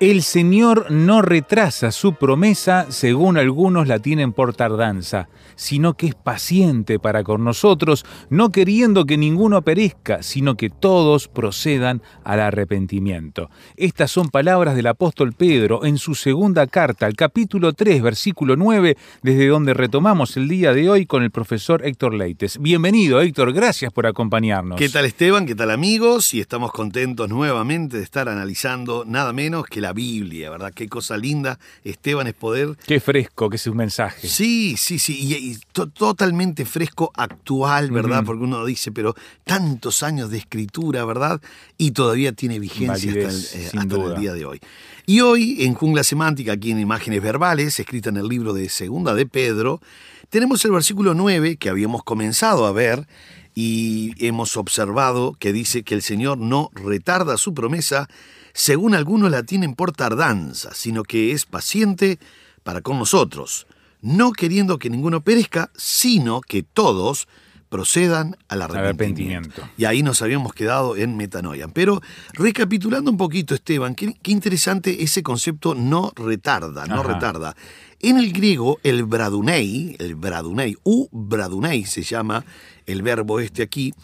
El Señor no retrasa su promesa, según algunos la tienen por tardanza, sino que es paciente para con nosotros, no queriendo que ninguno perezca, sino que todos procedan al arrepentimiento. Estas son palabras del apóstol Pedro en su segunda carta, al capítulo 3, versículo 9, desde donde retomamos el día de hoy con el profesor Héctor Leites. Bienvenido, Héctor, gracias por acompañarnos. ¿Qué tal Esteban? ¿Qué tal amigos? Y estamos contentos nuevamente de estar analizando nada menos que la Biblia, ¿verdad? Qué cosa linda, Esteban, es poder... Qué fresco que es un mensaje. Sí, sí, sí, y, y to- totalmente fresco, actual, ¿verdad? Porque uno dice, pero tantos años de escritura, ¿verdad? Y todavía tiene vigencia hasta, el, eh, hasta el día de hoy. Y hoy, en Jungla Semántica, aquí en Imágenes Verbales, escrita en el libro de Segunda de Pedro, tenemos el versículo 9 que habíamos comenzado a ver y hemos observado que dice que el Señor no retarda su promesa, según algunos la tienen por tardanza, sino que es paciente para con nosotros, no queriendo que ninguno perezca, sino que todos procedan al arrepentimiento. Arrepentimiento. Y ahí nos habíamos quedado en metanoia. Pero recapitulando un poquito, Esteban, qué, qué interesante ese concepto no retarda, no retarda. En el griego, el bradunei, el bradunei, u bradunei se llama el verbo este aquí,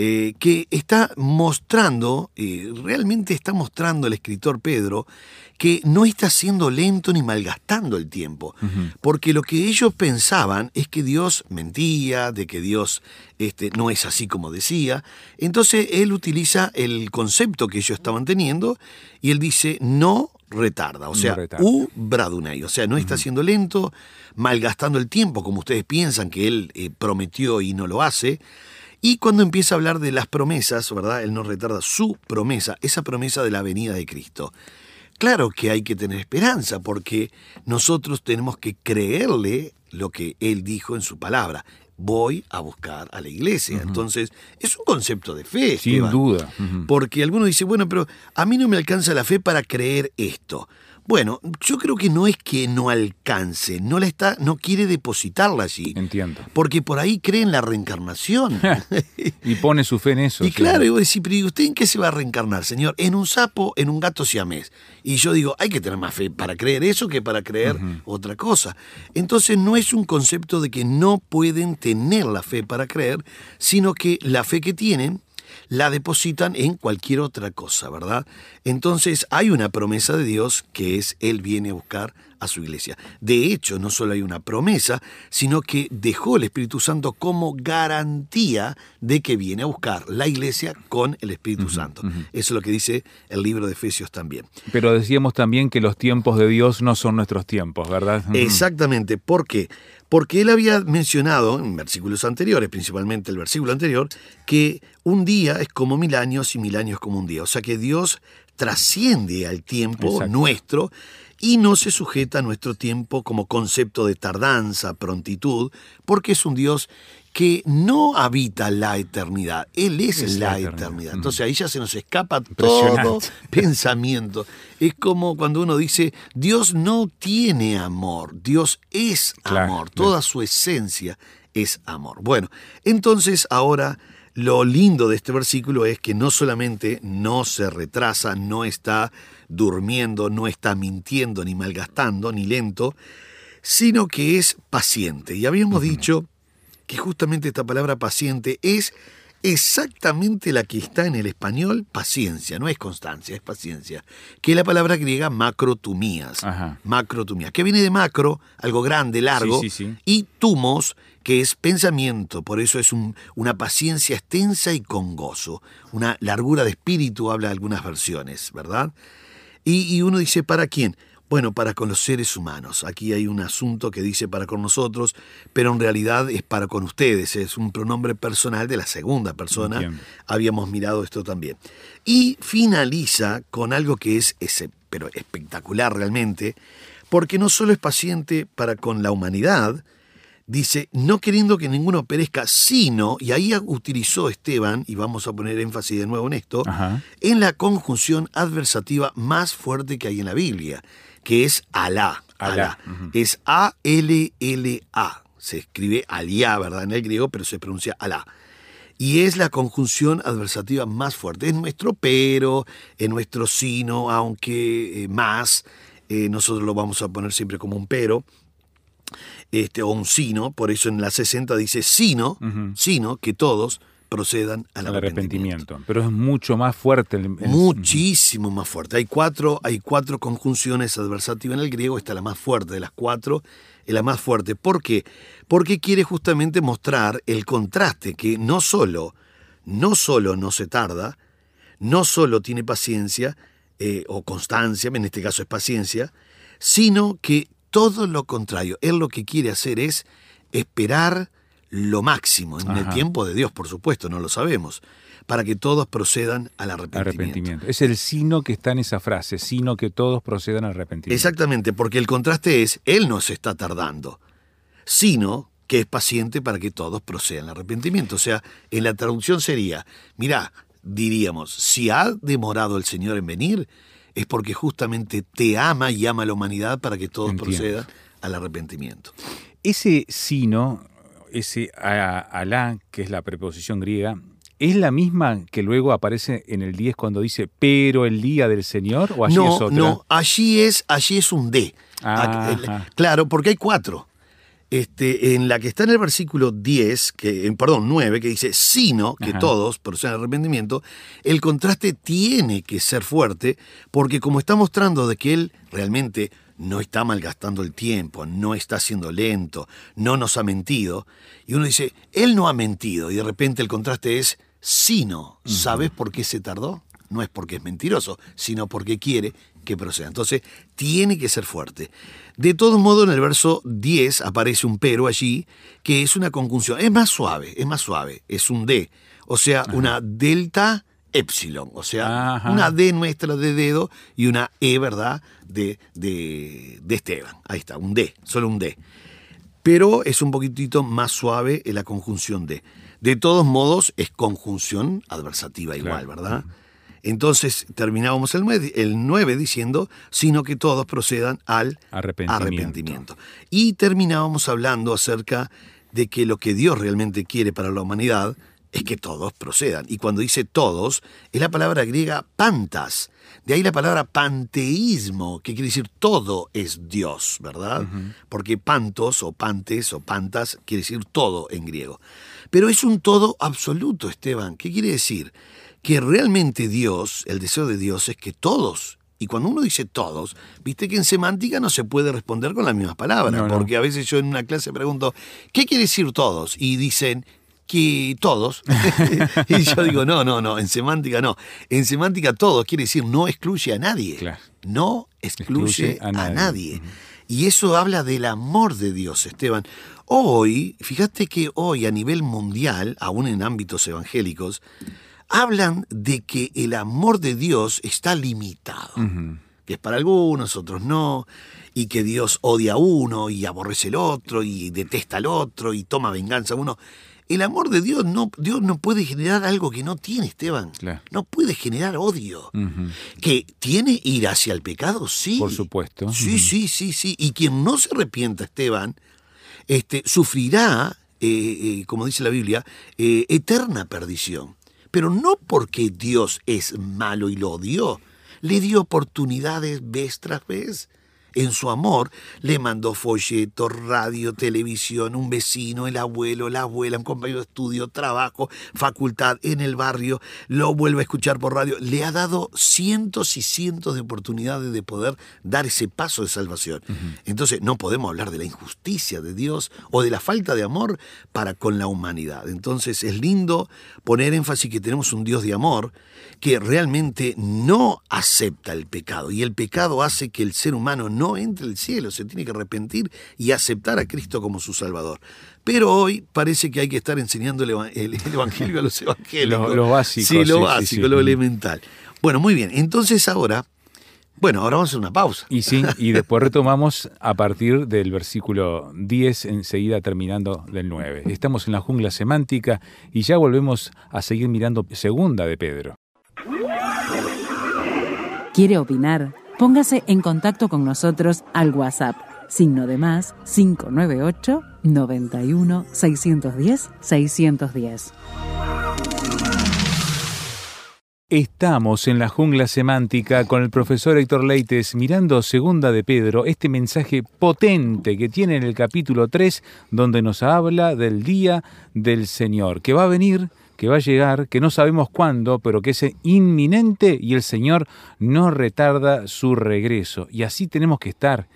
eh, que está mostrando, eh, realmente está mostrando el escritor Pedro, que no está siendo lento ni malgastando el tiempo, porque lo que ellos pensaban es que Dios mentía, de que Dios este, no es así como decía. Entonces él utiliza el concepto que ellos estaban teniendo y él dice no retarda, o No sea, retarda. u bradunei, o sea, no está siendo lento, malgastando el tiempo como ustedes piensan que él eh, prometió y no lo hace. Y cuando empieza a hablar de las promesas, ¿verdad? Él no retarda su promesa, esa promesa de la venida de Cristo. Claro que hay que tener esperanza porque nosotros tenemos que creerle lo que Él dijo en su palabra. Voy a buscar a la iglesia. Entonces, es un concepto de fe. Sin Esteban. duda. Ujú. Porque alguno dice, bueno, pero a mí no me alcanza la fe para creer esto. Bueno, yo creo que no es que no alcance, no la está, no quiere depositarla allí. Entiendo. Porque por ahí cree en la reencarnación. Y pone su fe en eso. Y claro, y vos decís, pero ¿y usted en qué se va a reencarnar, señor? En un sapo, en un gato siamés. Y yo digo, hay que tener más fe para creer eso que para creer otra cosa. Entonces no es un concepto de que no pueden tener la fe para creer, sino que la fe que tienen la depositan en cualquier otra cosa, ¿verdad? Entonces hay una promesa de Dios que es Él viene a buscar a su iglesia. De hecho, no solo hay una promesa, sino que dejó el Espíritu Santo como garantía de que viene a buscar la iglesia con el Espíritu Santo. Eso es lo que dice el libro de Efesios también. Pero decíamos también que los tiempos de Dios no son nuestros tiempos, ¿verdad? Exactamente. ¿Por qué? Porque él había mencionado en versículos anteriores, principalmente el versículo anterior, que un día es como mil años y mil años como un día. O sea que Dios trasciende al tiempo Exacto. nuestro y no se sujeta a nuestro tiempo como concepto de tardanza, prontitud, porque es un Dios que no habita la eternidad, Él es, Es la, la eternidad. eternidad. Entonces ahí ya se nos escapa todo pensamiento. Es como cuando uno dice, Dios no tiene amor, Dios es Claro, amor, toda su esencia es amor. Bueno, entonces ahora lo lindo de este versículo es que no solamente no se retrasa, no está durmiendo, no está mintiendo, ni malgastando, ni lento, sino que es paciente. Y habíamos dicho que justamente esta palabra paciente es exactamente la que está en el español paciencia, no es constancia, es paciencia, que es la palabra griega macrotumías. Ajá. Macrotumías, que viene de macro, algo grande, largo, Sí, sí, sí. y tumos, que es pensamiento, por eso es un- una paciencia extensa y con gozo, una largura de espíritu, habla algunas versiones, ¿verdad? Y, y uno dice, ¿para quién? Bueno, para con los seres humanos. Aquí hay un asunto que dice para con nosotros, pero en realidad es para con ustedes. Es un pronombre personal de la segunda persona. Entiendo. Habíamos mirado esto también. Y finaliza con algo que es ese, pero espectacular realmente, porque no solo es paciente para con la humanidad, dice, no queriendo que ninguno perezca, sino, y ahí utilizó Esteban, y vamos a poner énfasis de nuevo en esto, Ajá. en la conjunción adversativa más fuerte que hay en la Biblia, que es Alá. Alá. Es A-L-L-A. Se escribe Aliá, ¿verdad? En el griego, pero se pronuncia Alá. Y es la conjunción adversativa más fuerte. Es nuestro pero, es nuestro sino, aunque eh, más. eh, nosotros lo vamos a poner siempre como un pero este, o un sino, por eso en la 60 dice sino, sino que todos procedan al, Al arrepentimiento. arrepentimiento. Pero es mucho más fuerte. el- el- Muchísimo más fuerte. Hay cuatro, hay cuatro conjunciones adversativas en el griego, esta es la más fuerte de las cuatro, es la más fuerte. ¿Por qué? Porque quiere justamente mostrar el contraste, que no solo, no solo no se tarda, no solo tiene paciencia eh, o constancia, en este caso es paciencia, sino que todo lo contrario. Él lo que quiere hacer es esperar lo máximo, en el tiempo de Dios, por supuesto, no lo sabemos, para que todos procedan al arrepentimiento. arrepentimiento. Es el sino que está en esa frase, sino que todos procedan al arrepentimiento. Exactamente, porque el contraste es, Él no se está tardando, sino que es paciente para que todos procedan al arrepentimiento. O sea, en la traducción sería, mira, diríamos, si ha demorado el Señor en venir, es porque justamente te ama y ama a la humanidad para que todos Entiendo. procedan al arrepentimiento. Ese sino, ese a- alá, que es la preposición griega, ¿es la misma que luego aparece en el 10 cuando dice, pero el día del Señor? ¿O allí no, es otra? no, allí es, allí es un D. El- Claro, porque hay cuatro. Este, en la que está en el versículo 10, que, en, perdón, 9, que dice, sino que Ajá. todos al arrepentimiento, el contraste tiene que ser fuerte, porque como está mostrando de que él realmente no está malgastando el tiempo, no está siendo lento, no nos ha mentido, y uno dice, él no ha mentido, y de repente el contraste es, sino, ¿sabes por qué se tardó? No es porque es mentiroso, sino porque quiere que proceda. Entonces, tiene que ser fuerte. De todos modos, en el verso 10 aparece un pero allí, que es una conjunción. Es más suave, es más suave. Es un D. O sea, una delta epsilon. O sea, Ajá. una D nuestra de dedo y una E, ¿verdad? De, de, de Esteban. Ahí está, un D, solo un D pero es un poquitito más suave en la conjunción de. De todos modos, es conjunción adversativa igual, Claro. ¿verdad? Entonces terminábamos el 9, el 9 diciendo, sino que todos procedan al Arrepentimiento. arrepentimiento. Y terminábamos hablando acerca de que lo que Dios realmente quiere para la humanidad es que todos procedan. Y cuando dice todos, es la palabra griega pantas. De ahí la palabra panteísmo, que quiere decir todo es Dios, ¿verdad? Porque pantos o pantes o pantas quiere decir todo en griego. Pero es un todo absoluto, Esteban. ¿Qué quiere decir? Que realmente Dios, el deseo de Dios es que todos, y cuando uno dice todos, viste que en semántica no se puede responder con las mismas palabras, No, no. porque a veces yo en una clase pregunto, ¿qué quiere decir todos? Y dicen que todos. y yo digo, no, no, no, en semántica no. En semántica todos quiere decir no excluye a nadie. Claro. No excluye, Excluye a a nadie. nadie. Y eso habla del amor de Dios, Esteban. Hoy, fíjate que hoy a nivel mundial, aún en ámbitos evangélicos, hablan de que el amor de Dios está limitado. Que es para algunos, otros no, y que Dios odia a uno y aborrece al otro y detesta al otro y toma venganza a uno. El amor de Dios no, Dios no puede generar algo que no tiene, Esteban. Claro. No puede generar odio. Que tiene ir hacia el pecado, sí. Por supuesto. Sí, sí, sí, sí. Y quien no se arrepienta, Esteban, este, sufrirá, eh, eh, como dice la Biblia, eh, eterna perdición. Pero no porque Dios es malo y lo odió. Le dio oportunidades vez tras vez. En su amor, le mandó folletos, radio, televisión, un vecino, el abuelo, la abuela, un compañero de estudio, trabajo, facultad en el barrio, lo vuelve a escuchar por radio. Le ha dado cientos y cientos de oportunidades de poder dar ese paso de salvación. Entonces, no podemos hablar de la injusticia de Dios o de la falta de amor para con la humanidad. Entonces, es lindo poner énfasis que tenemos un Dios de amor que realmente no acepta el pecado. Y el pecado hace que el ser humano no entre al cielo, se tiene que arrepentir y aceptar a Cristo como su Salvador. Pero hoy parece que hay que estar enseñando el, eva- el- el Evangelio a los evangélicos. Lo- lo básico, Sí, lo sí, sí, básico, sí. lo elemental. Bueno, muy bien. Entonces ahora, bueno, ahora vamos a hacer una pausa. Y sí, y después retomamos a partir del versículo 10, enseguida terminando del 9. Estamos en la jungla semántica y ya volvemos a seguir mirando segunda de Pedro. ¿Quiere opinar? Póngase en contacto con nosotros al WhatsApp, signo de más 598 91 610 610. Estamos en la jungla semántica con el profesor Héctor Leites mirando segunda de Pedro, este mensaje potente que tiene en el capítulo 3 donde nos habla del día del Señor, que va a venir, que va a llegar, que no sabemos cuándo, pero que es inminente y el Señor no retarda su regreso. Y así tenemos que estar,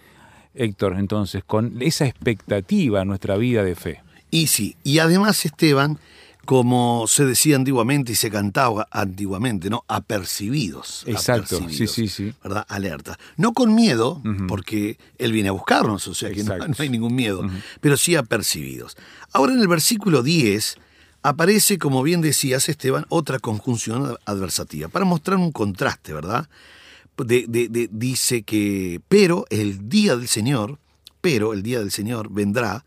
Héctor, entonces, con esa expectativa en nuestra vida de fe. Y sí, y además Esteban, como se decía antiguamente y se cantaba antiguamente, ¿no? Apercibidos. Exacto, sí, apercibidos, sí, sí. ¿Verdad? Alerta. No con miedo, porque Él viene a buscarnos, o sea que no, no hay ningún miedo, pero sí apercibidos. Ahora en el versículo 10 aparece, como bien decías Esteban, otra conjunción adversativa, para mostrar un contraste, ¿verdad? De- de- de- dice que, pero el día del Señor, pero el día del Señor vendrá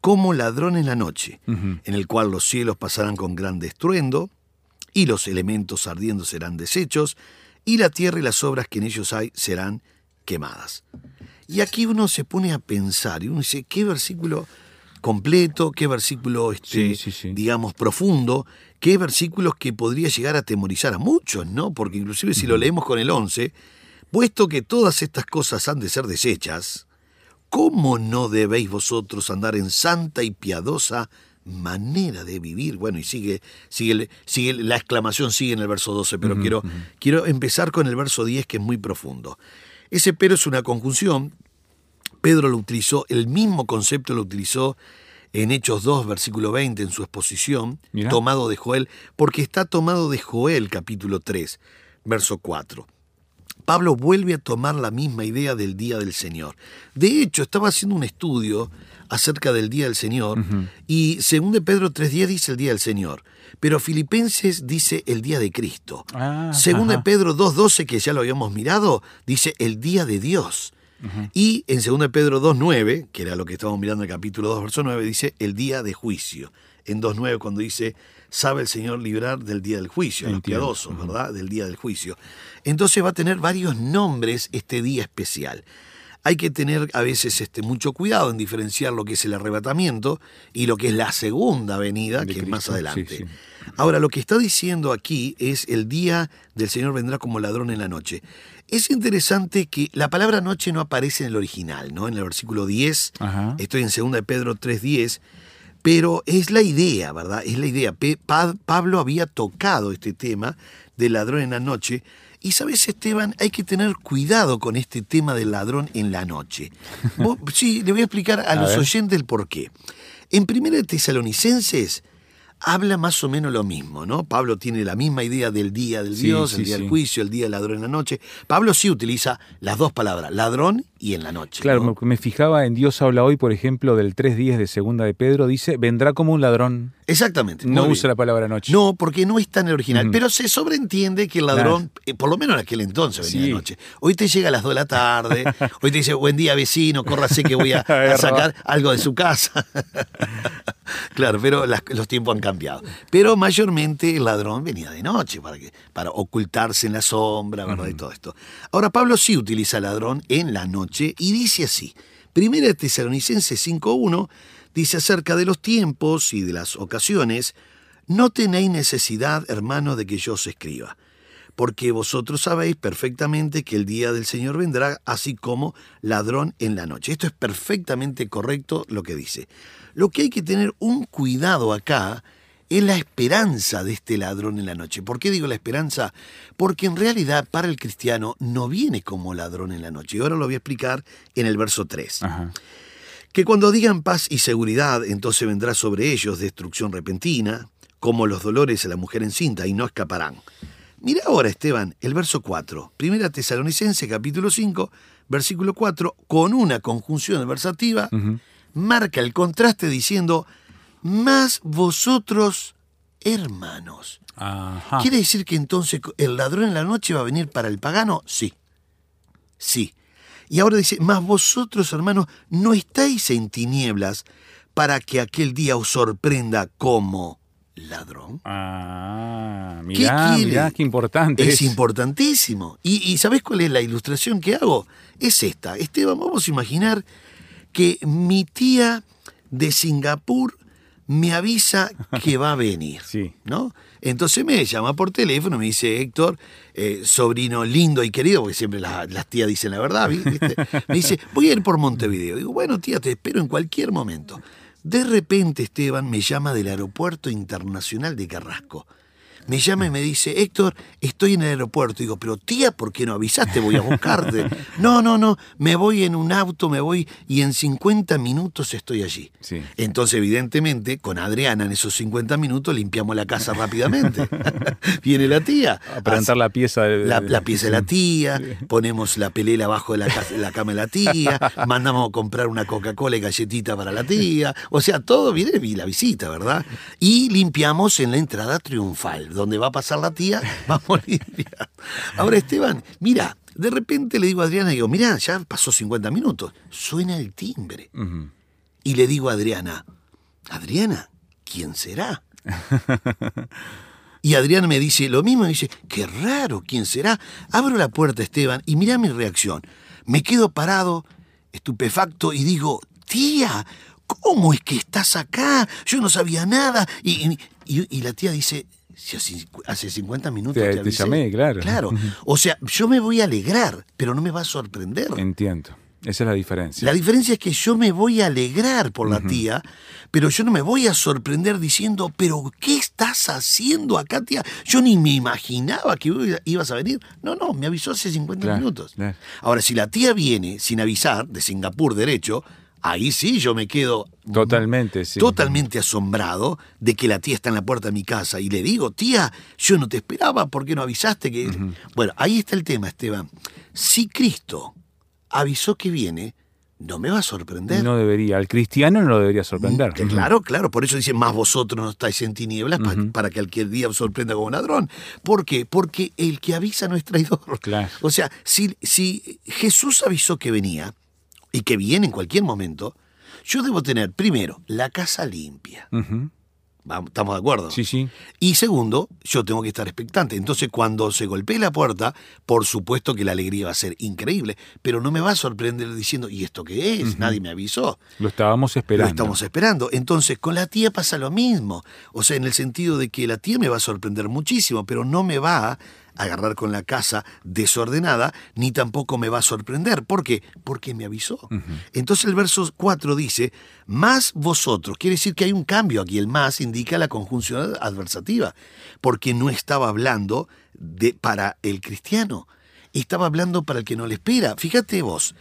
como ladrón en la noche, en el cual los cielos pasarán con gran estruendo, y los elementos ardiendo serán deshechos, y la tierra y las obras que en ellos hay serán quemadas. Y aquí uno se pone a pensar, y uno dice, qué versículo completo, qué versículo, este, Sí, sí, sí. digamos, profundo, qué versículos que podría llegar a atemorizar a muchos, ¿no? Porque inclusive si lo leemos con el 11, puesto que todas estas cosas han de ser deshechas, ¿cómo no debéis vosotros andar en santa y piadosa manera de vivir? Bueno, y sigue, sigue, sigue la exclamación sigue en el verso 12, pero quiero, quiero empezar con el verso 10 que es muy profundo. Ese pero es una conjunción, Pedro lo utilizó, el mismo concepto lo utilizó en Hechos 2, versículo 20, en su exposición, Mirá. tomado de Joel, porque está tomado de Joel, capítulo 3, verso 4. Pablo vuelve a tomar la misma idea del día del Señor. De hecho, estaba haciendo un estudio acerca del día del Señor y según de Pedro 3.10 dice el día del Señor, pero Filipenses dice el día de Cristo. Ah, según de. Pedro 2.12, que ya lo habíamos mirado, dice el día de Dios. Y en 2 de Pedro 2.9, que era lo que estábamos mirando en el capítulo 2, verso 9, dice el día de juicio. En 2.9 cuando dice, sabe el Señor librar del día del juicio, a los piadosos, ¿verdad? Del día del juicio. Entonces va a tener varios nombres este día especial. Hay que tener a veces este, mucho cuidado en diferenciar lo que es el arrebatamiento y lo que es la segunda venida, De que es más adelante. sí, sí. Ahora, lo que está diciendo aquí es el día del Señor vendrá como ladrón en la noche. Es interesante que la palabra noche no aparece en el original, ¿no? En el versículo 10, Ajá. estoy en 2 de Pedro 3.10, pero es la idea, ¿verdad? Es la idea. Pablo había tocado este tema del ladrón en la noche. Y sabes, Esteban, hay que tener cuidado con este tema del ladrón en la noche. Sí, le voy a explicar a, A los ver. oyentes el por qué. En 1 de Tesalonicenses habla más o menos lo mismo, ¿no? Pablo tiene la misma idea del día del Sí, Dios, sí, el día sí. del juicio, el día del ladrón en la noche. Pablo sí utiliza las dos palabras, ladrón y en la noche. Claro, ¿no? me, fijaba en Dios habla hoy, por ejemplo, del 3.10 de segunda de Pedro, dice, vendrá como un ladrón. Exactamente. No usa la palabra noche. No, porque no está en el original. Ujú. Pero se sobreentiende que el ladrón, eh, por lo menos en aquel entonces venía de noche. Hoy te llega a las 2 de la tarde, hoy te dice, buen día vecino, córrase que voy a, sacar algo de su casa. claro, pero las- los tiempos han cambiado. Pero mayormente el ladrón venía de noche para, que, para ocultarse en la sombra, ¿verdad? Y todo esto. Ahora Pablo sí utiliza ladrón en la noche y dice así. Primera de Tesalonicenses 5.1 dice acerca de los tiempos y de las ocasiones, no tenéis necesidad, hermano, de que yo os escriba, porque vosotros sabéis perfectamente que el día del Señor vendrá así como ladrón en la noche. Esto es perfectamente correcto lo que dice. Lo que hay que tener un cuidado acá es la esperanza de este ladrón en la noche. ¿Por qué digo la esperanza? Porque en realidad para el cristiano no viene como ladrón en la noche. Y ahora lo voy a explicar en el verso 3. Ajá. Que cuando digan paz y seguridad, entonces vendrá sobre ellos destrucción repentina, como los dolores a la mujer encinta, y no escaparán. Mira ahora, Esteban, el verso 4. Primera Tesalonicense, capítulo 5, versículo 4, con una conjunción adversativa, marca el contraste diciendo, más vosotros, hermanos. Ajá. ¿Quiere decir que entonces el ladrón en la noche va a venir para el pagano? Sí. Sí. Y ahora dice, mas vosotros, hermanos, no estáis en tinieblas para que aquel día os sorprenda como ladrón. Ah, ¿Qué mirá, mirá, qué importante Es es. importantísimo. ¿Y, y sabés cuál es la ilustración que hago? Es esta. Esteban, vamos a imaginar que mi tía de Singapur me avisa que va a venir. Sí. ¿No? Entonces me llama por teléfono, me dice Héctor, eh, sobrino lindo y querido, porque siempre la- las tías dicen la verdad, ¿viste? Me dice, voy a ir por Montevideo. Digo, bueno, tía, te espero en cualquier momento. De repente Esteban me llama del aeropuerto internacional de Carrasco. Me llama y me dice, Héctor, estoy en el aeropuerto. Digo, pero tía, ¿por qué no avisaste? Voy a buscarte. No, no, no, me voy en un auto, me voy y en 50 minutos estoy allí. Sí. Entonces, evidentemente, con Adriana en esos 50 minutos limpiamos la casa rápidamente. Viene la tía. A plantar la pieza de- La, la pieza de la tía, ponemos la pelela abajo de la, la cama de la tía, mandamos a comprar una Coca-Cola y galletita para la tía. O sea, todo viene y la visita, ¿verdad? Y limpiamos en la entrada triunfal, donde va a pasar la tía, vamos a limpiar. Ahora, Esteban, mira, de repente le digo a Adriana, digo, mira, ya pasó 50 minutos, suena el timbre. Y le digo a Adriana, Adriana, ¿quién será? Y Adriana me dice lo mismo, me dice, qué raro, ¿quién será? Abro la puerta, Esteban, y mira mi reacción. Me quedo parado, estupefacto, y digo, tía, ¿cómo es que estás acá? Yo no sabía nada. Y- y la tía dice, si hace, hace 50 minutos Te- te, te avisé". llamé, claro. Claro. O sea, yo me voy a alegrar, pero no me va a sorprender. Entiendo. Esa es la diferencia. La diferencia es que yo me voy a alegrar por la tía, pero yo no me voy a sorprender diciendo, pero ¿qué estás haciendo acá, tía? Yo ni me imaginaba que iba- ibas a venir. No, no, me avisó hace 50 Claro, minutos. claro. Ahora, si la tía viene sin avisar, de Singapur derecho, ahí sí yo me quedo Totalmente, sí. totalmente asombrado de que la tía está en la puerta de mi casa y le digo, tía, yo no te esperaba, ¿por qué no avisaste que... Bueno, ahí está el tema, Esteban. Si Cristo avisó que viene, no me va a sorprender. No debería. Al cristiano no lo debería sorprender. Que claro, claro, por eso dice, más vosotros no estáis en tinieblas pa- para que aquel día os sorprenda como ladrón. ¿Por qué? Porque el que avisa no es traidor. Claro. O sea, si, si Jesús avisó que venía y que viene en cualquier momento, yo debo tener, primero, la casa limpia. ¿Estamos de acuerdo? Sí, sí. Y segundo, yo tengo que estar expectante. Entonces, cuando se golpee la puerta, por supuesto que la alegría va a ser increíble, pero no me va a sorprender diciendo, ¿y esto qué es? Nadie me avisó. Lo estábamos esperando. Lo estamos esperando. Entonces, con la tía pasa lo mismo. O sea, en el sentido de que la tía me va a sorprender muchísimo, pero no me va a agarrar con la casa desordenada, ni tampoco me va a sorprender. ¿Por qué? Porque me avisó. Entonces el verso 4 dice, más vosotros. Quiere decir que hay un cambio aquí. El más indica la conjunción adversativa, porque no estaba hablando de, para el cristiano. Estaba hablando para el que no le espera. Fíjate vos,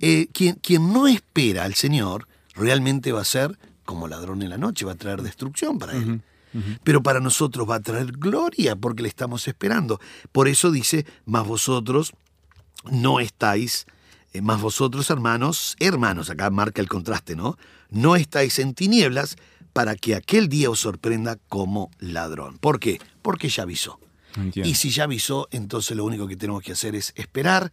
eh, quien, quien no espera al Señor realmente va a ser como ladrón en la noche, va a traer destrucción para él. Pero para nosotros va a traer gloria porque le estamos esperando. Por eso dice, más vosotros no estáis, eh, más vosotros hermanos, hermanos, acá marca el contraste, ¿no? No estáis en tinieblas para que aquel día os sorprenda como ladrón. ¿Por qué? Porque ya avisó. Entiendo. Y si ya avisó, entonces lo único que tenemos que hacer es esperar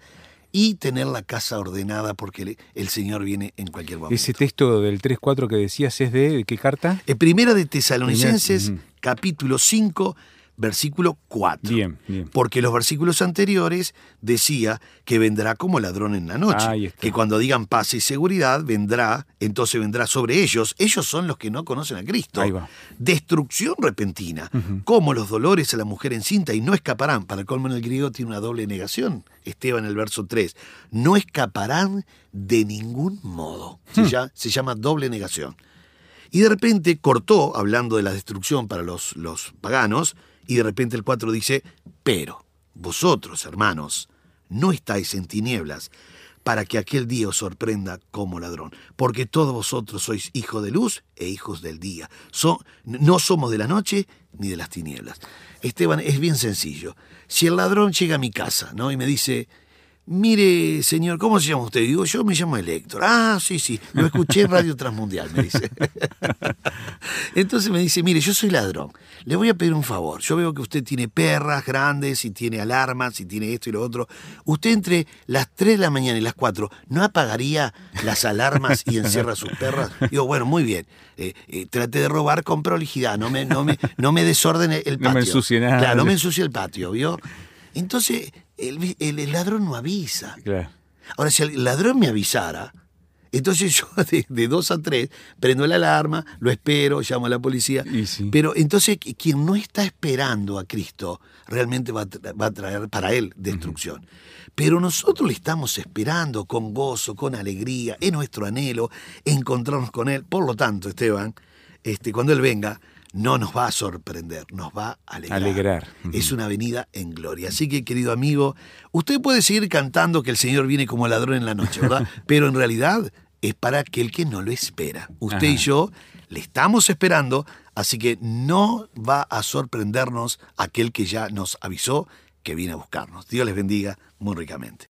y tener la casa ordenada porque el Señor viene en cualquier momento. Ese texto del 3-4 que decías es de, ¿de qué carta? En Primera de Tesalonicenses, Primera- capítulo 5, versículo 4. Bien, bien. Porque los versículos anteriores decía que vendrá como ladrón en la noche. Que cuando digan paz y seguridad, vendrá, entonces vendrá sobre ellos. Ellos son los que no conocen a Cristo. Ahí va. Destrucción repentina, como los dolores a la mujer encinta y no escaparán. Para el colmo en el griego tiene una doble negación. Esteban, el verso 3. No escaparán de ningún modo. Se, llama, se llama doble negación. Y de repente cortó, hablando de la destrucción para los, los paganos, y de repente el 4 dice, pero vosotros, hermanos, no estáis en tinieblas, para que aquel día os sorprenda como ladrón, porque todos vosotros sois hijos de luz e hijos del día. No somos de la noche ni de las tinieblas. Esteban, es bien sencillo. Si el ladrón llega a mi casa ¿no? y me dice, mire, señor, ¿cómo se llama usted? Digo, yo me llamo Elector. Ah, sí, sí, lo escuché en Radio Transmundial, me dice. Entonces me dice, mire, yo soy ladrón, le voy a pedir un favor. Yo veo que usted tiene perras grandes y tiene alarmas y tiene esto y lo otro. Usted entre las 3 de la mañana y las 4, ¿no apagaría las alarmas y encierra sus perras? Digo, bueno, muy bien. Eh, eh, trate de robar con prolijidad, no me, no me, no me desordene el patio. No me ensucie nada. Claro, no me ensucie el patio, ¿vio? Entonces, el, el- el ladrón no avisa. Claro. Ahora, si el ladrón me avisara, entonces yo de, de dos a tres prendo la alarma, lo espero, llamo a la policía. Sí. Pero entonces qui- quien no está esperando a Cristo realmente va a, tra- va a traer para él destrucción. Pero nosotros le estamos esperando con gozo, con alegría, es nuestro anhelo encontrarnos con Él. Por lo tanto, Esteban, este, cuando Él venga, no nos va a sorprender, nos va a alegrar. Alegrar. Es una venida en gloria. Así que, querido amigo, usted puede seguir cantando que el Señor viene como ladrón en la noche, ¿verdad? Pero en realidad es para aquel que no lo espera. Usted y yo le estamos esperando, así que no va a sorprendernos aquel que ya nos avisó que viene a buscarnos. Dios les bendiga muy ricamente.